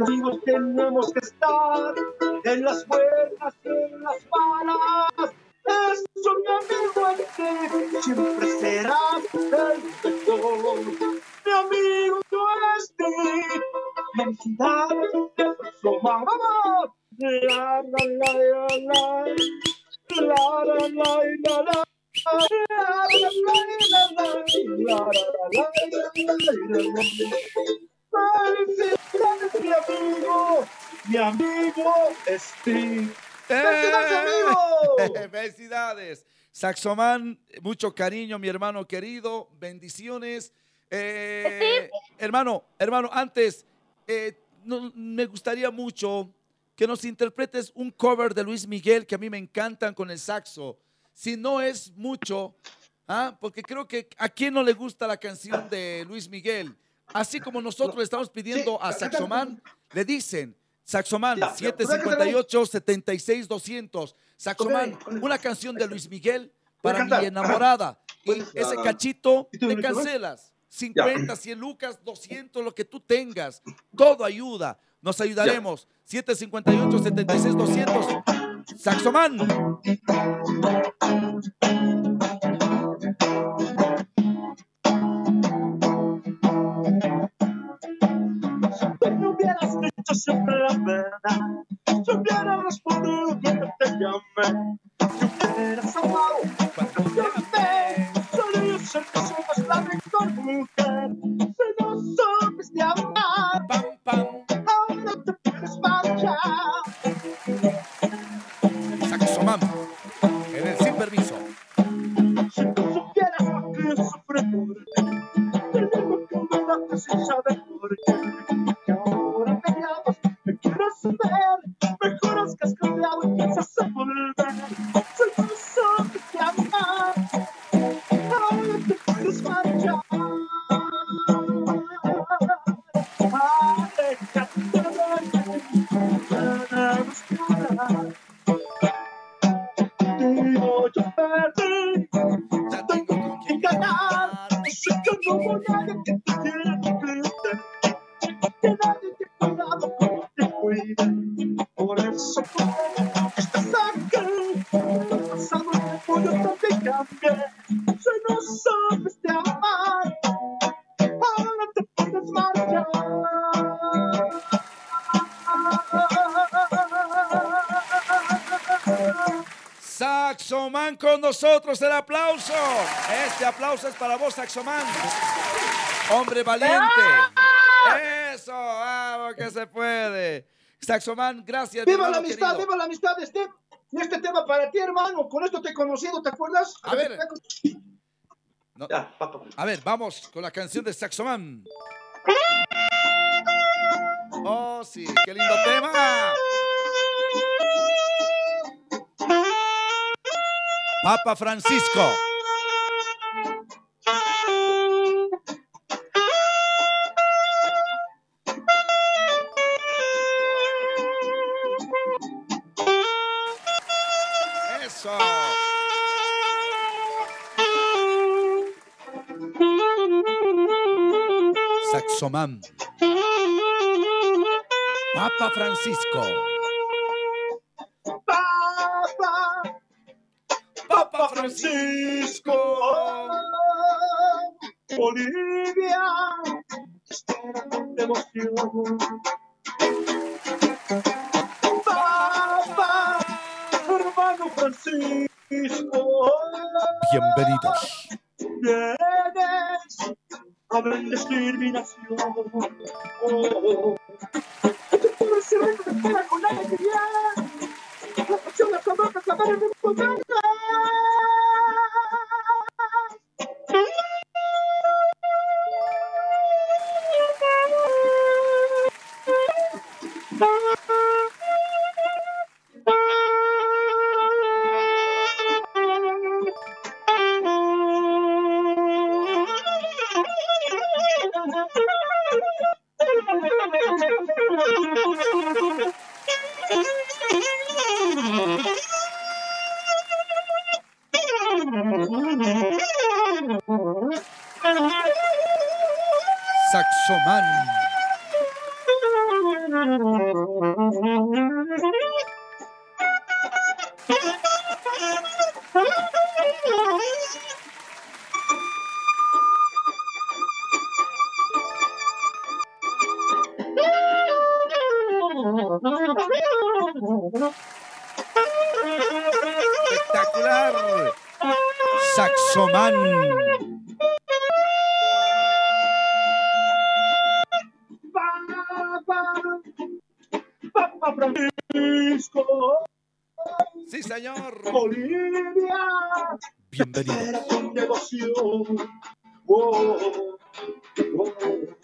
Amigos tenemos que estar en las buenas y en las malas. Eso, mi amigo, este siempre serás el mejor. Mi amigo, ti. Felicidades, eso, mamá. La, la, la, la, la. La, la, la, la, la. Felicidades, mi amigo Steve. ¡Felicidades, amigo! Felicidades. Saxoman, mucho cariño, mi hermano querido. Bendiciones. Eh, hermano, hermano, antes, eh, no- me gustaría mucho que nos interpretes un cover de Luis Miguel que a mí me encantan con el saxo. Si no es mucho, ¿ah? porque creo que a quién no le gusta la canción de Luis Miguel. Así como nosotros le estamos pidiendo a Saxoman, le dicen, Saxoman, Ya, ya, 758 76 200. Saxoman, una canción de Luis Miguel para mi enamorada. Y ese cachito ¿y tú te cancelas. 50, 100 lucas, 200, lo que tú tengas. Todo ayuda. Nos ayudaremos. 758 76 200. Saxoman. Hubieras dicho siempre la verdad, si hubieras respondido cuando te llamé, Saxoman con nosotros, el aplauso. Este aplauso es para vos, Saxoman. Hombre valiente. Eso, vamos que se puede. Saxoman, gracias. ¡Viva la amistad! querido. ¡Viva la amistad! Y este tema para ti, hermano. Con esto te he conocido, ¿te acuerdas? A ver. No. Ya, papá. A ver, vamos con la canción de Saxoman. Oh, sí, qué lindo tema. Papa Francisco. Eso. Saxoman. Papa Francisco. Francisco. Bolivia, espera con devoción. Papa, hermano Francisco. Bienvenidos. Vienes a bendecir mi nación. Oh. Este pueblo se ve que espera con alegría. La pasión, la clamor, la clamor Saxoman. Espectacular. Saxoman. Señor. Bolivia. Bienvenido. Espera con devoción. Oh, oh.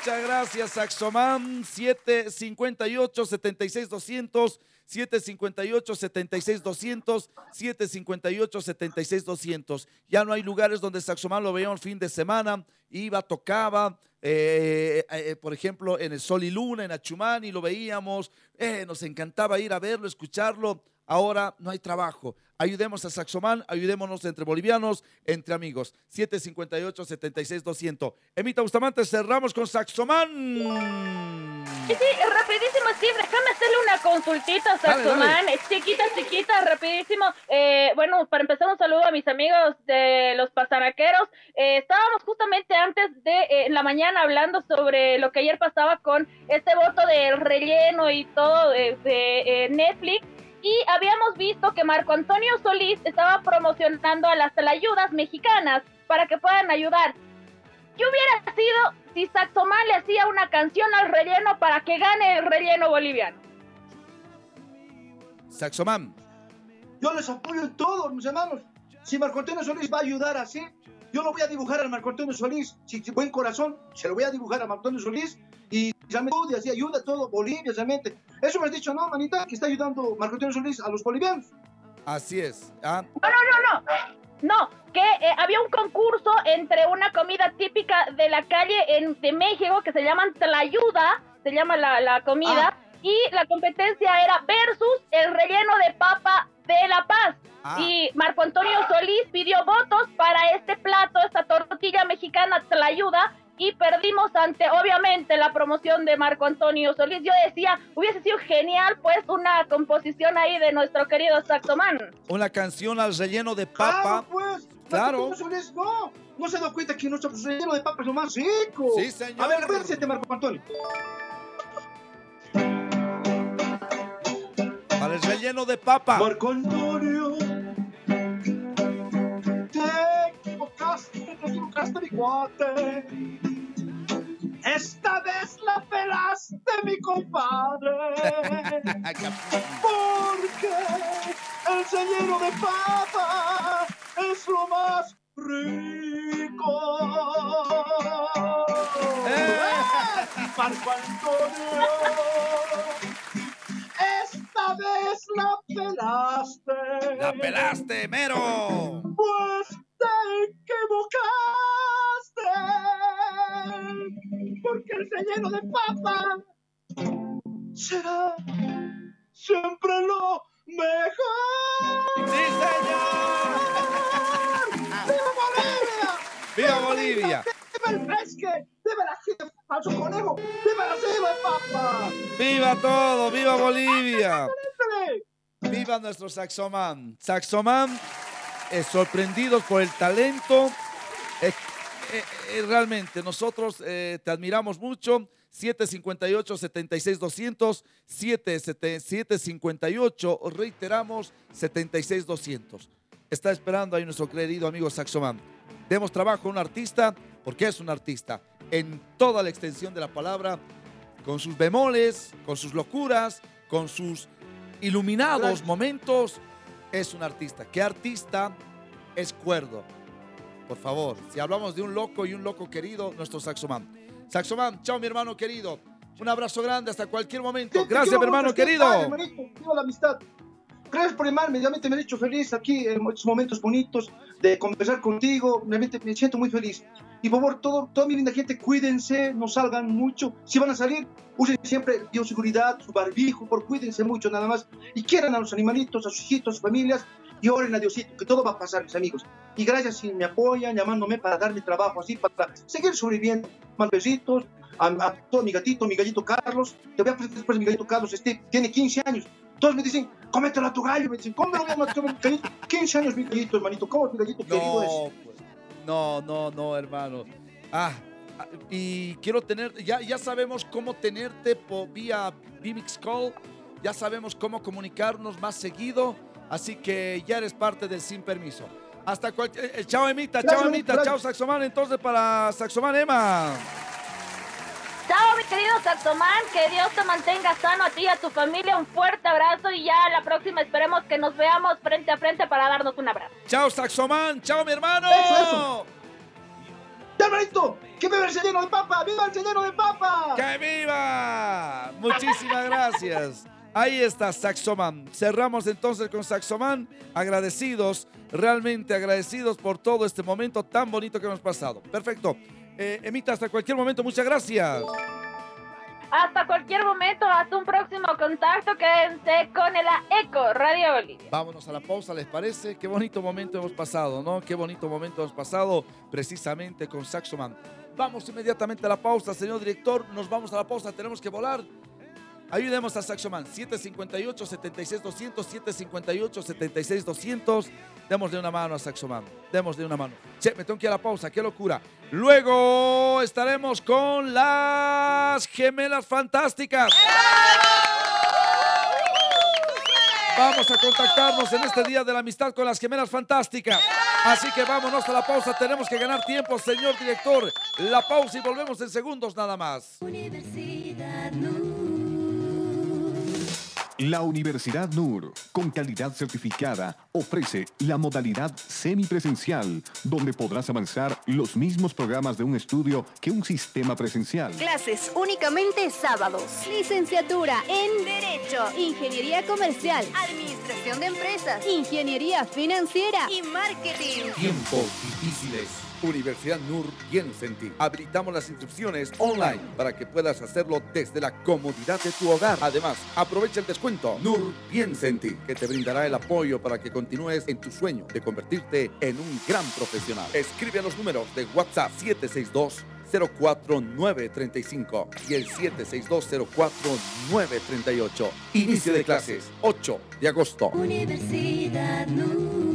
Muchas gracias, Saxoman. 758 76 200 758 76 200 758 76 200 Ya no hay lugares donde Saxoman lo veíamos fin de semana. Iba, tocaba. eh, eh, por ejemplo, en el Sol y Luna, en Achumani, lo veíamos. eh, nos encantaba ir a verlo, escucharlo. Ahora no hay trabajo. Ayudemos a Saxoman, ayudémonos entre bolivianos, entre amigos. 758-76-200. Emita Bustamante, cerramos con Saxoman. Sí, sí, rapidísimo, Steve, déjame hacerle una consultita, Dale, Saxoman, chiquita, chiquita, rapidísimo. Eh, bueno, para empezar un saludo a mis amigos de los pasaraqueros. Eh, estábamos justamente antes de eh, en la mañana hablando sobre lo que ayer pasaba con este voto del relleno y todo de, de, eh, Netflix. Y habíamos visto que Marco Antonio Solís estaba promocionando a las ayudas mexicanas para que puedan ayudar. ¿Qué hubiera sido si Saxoman le hacía una canción al relleno para que gane el relleno boliviano? Saxoman. Yo les apoyo en todo, mis hermanos. Si Marco Antonio Solís va a ayudar así, yo lo voy a dibujar al Marco Antonio Solís. Si, si buen corazón, se lo voy a dibujar a Marco Antonio Solís. Y realmente así ayuda a todo Bolivia, realmente. Eso me has dicho, ¿no, manita? Que está ayudando Marco Antonio Solís a los bolivianos. Así es. ¿ah? No, no, no, no. No, que eh, había un concurso entre una comida típica de la calle en, de México que se llaman Tlayuda, se llama la, la comida, y la competencia era versus el relleno de papa de La Paz. Ah. Y Marco Antonio Solís pidió votos para este plato, esta tortilla mexicana Tlayuda, y perdimos ante, obviamente, la promoción de Marco Antonio Solís. Yo decía, hubiese sido genial, pues, una composición ahí de nuestro querido Saxoman. Una canción al relleno de Claro, papa. pues. Claro. Marco Antonio Solís, no. No se da cuenta que nuestro relleno de papa es lo más rico. Sí, señor. A ver, acuérdense, Marco Antonio. Para el relleno de papa. Marco Antonio, te equivocaste, te equivocaste, mi cuate. Esta vez la pelaste, mi compadre. Porque el relleno de papa es lo más rico. ¡Eh! Marco Antonio, esta vez la pelaste. La pelaste, mero. Bolivia! ¡Viva Bolivia! ¡Viva el fresque! ¡Viva la gente falso conejo! ¡Viva la papa! ¡Viva todo! ¡Viva Bolivia! ¡Viva nuestro Saxoman! Saxoman, eh, sorprendidos por el talento. Eh, eh, eh, realmente, nosotros eh, te admiramos mucho. 758-76-200, 758, reiteramos, 76-200. Está esperando ahí nuestro querido amigo Saxoman. Demos trabajo a un artista porque es un artista en toda la extensión de la palabra, con sus bemoles, con sus locuras, con sus iluminados momentos, es un artista. ¿Qué artista es cuerdo? Por favor, si hablamos de un loco y un loco querido, nuestro Saxoman. Saxoman, chao mi hermano querido. Un abrazo grande hasta cualquier momento. Gracias mi hermano querido. Gracias por llamarme, realmente me he hecho feliz aquí en estos momentos bonitos de conversar contigo, realmente me siento muy feliz. Y por favor, todo, toda mi linda gente, cuídense, no salgan mucho. Si van a salir, usen siempre bioseguridad, su barbijo, por cuídense mucho nada más. Y quieran a los animalitos, a sus hijitos, a sus familias, y oren a Diosito, que todo va a pasar, mis amigos. Y gracias si me apoyan llamándome para dar mi trabajo así, para seguir sobreviviendo. Más besitos a, todo mi gatito, mi gallito Carlos. Te voy a presentar después mi gallito Carlos, este tiene 15 años. Todos me dicen, cómetelo a tu gallo. Me dicen, ¿cómo me voy a matar mi gallito? 15 años mi gallito, hermanito. ¿Cómo mi gallito querido es? Pues, no, no, no, hermano. Ah, ah, y quiero tener, ya, ya sabemos cómo tenerte por vía Bimix Call, ya sabemos cómo comunicarnos más seguido, así que ya eres parte del Sin Permiso. Hasta cualquier, eh, eh, chao Emita, chao Emita, chao Saxoman, entonces para Saxoman Emma. Querido Saxoman, que Dios te mantenga sano a ti y a tu familia. Un fuerte abrazo y ya la próxima esperemos que nos veamos frente a frente para darnos un abrazo. Chao, Saxoman, chao, mi hermano. Eso, ¡Ya, hermanito! ¡Que viva el señor de papa! ¡Viva el señor de papa! ¡Que viva! Muchísimas gracias. Ahí está Saxoman. Cerramos entonces con Saxoman. Agradecidos, realmente agradecidos por todo este momento tan bonito que hemos pasado. Perfecto. Eh, Emita, hasta cualquier momento, muchas gracias. Hasta cualquier momento, hasta un próximo contacto. Quédense con el ECO Radio Bolivia. Vámonos a la pausa, ¿les parece? Qué bonito momento hemos pasado, ¿no? Qué bonito momento hemos pasado precisamente con Saxoman. Vamos inmediatamente a la pausa, señor director. Nos vamos a la pausa, tenemos que volar. Ayudemos a Saxoman. 758-76-200, 758-76-200. Démosle una mano a Saxoman. Démosle una mano. Che, me tengo que ir a la pausa. Qué locura. Luego estaremos con las gemelas fantásticas. Vamos a contactarnos en este día de la amistad con las gemelas fantásticas. Así que vámonos a la pausa. Tenemos que ganar tiempo, señor director. La pausa y volvemos en segundos nada más. Universidad la Universidad NUR, con calidad certificada, ofrece la modalidad semipresencial, donde podrás avanzar los mismos programas de un estudio que un sistema presencial. Clases únicamente sábados. Licenciatura en Derecho, Ingeniería Comercial, Administración de Empresas, Ingeniería Financiera y Marketing. Tiempos difíciles Universidad NUR piensa en ti. Habilitamos las inscripciones online para que puedas hacerlo desde la comodidad de tu hogar. Además, aprovecha el descuento NUR piensa en ti, que te brindará el apoyo para que continúes en tu sueño de convertirte en un gran profesional. Escribe a los números de WhatsApp 762 04935 y el 762-04938. Inicio de clases 8 de agosto. Universidad NUR.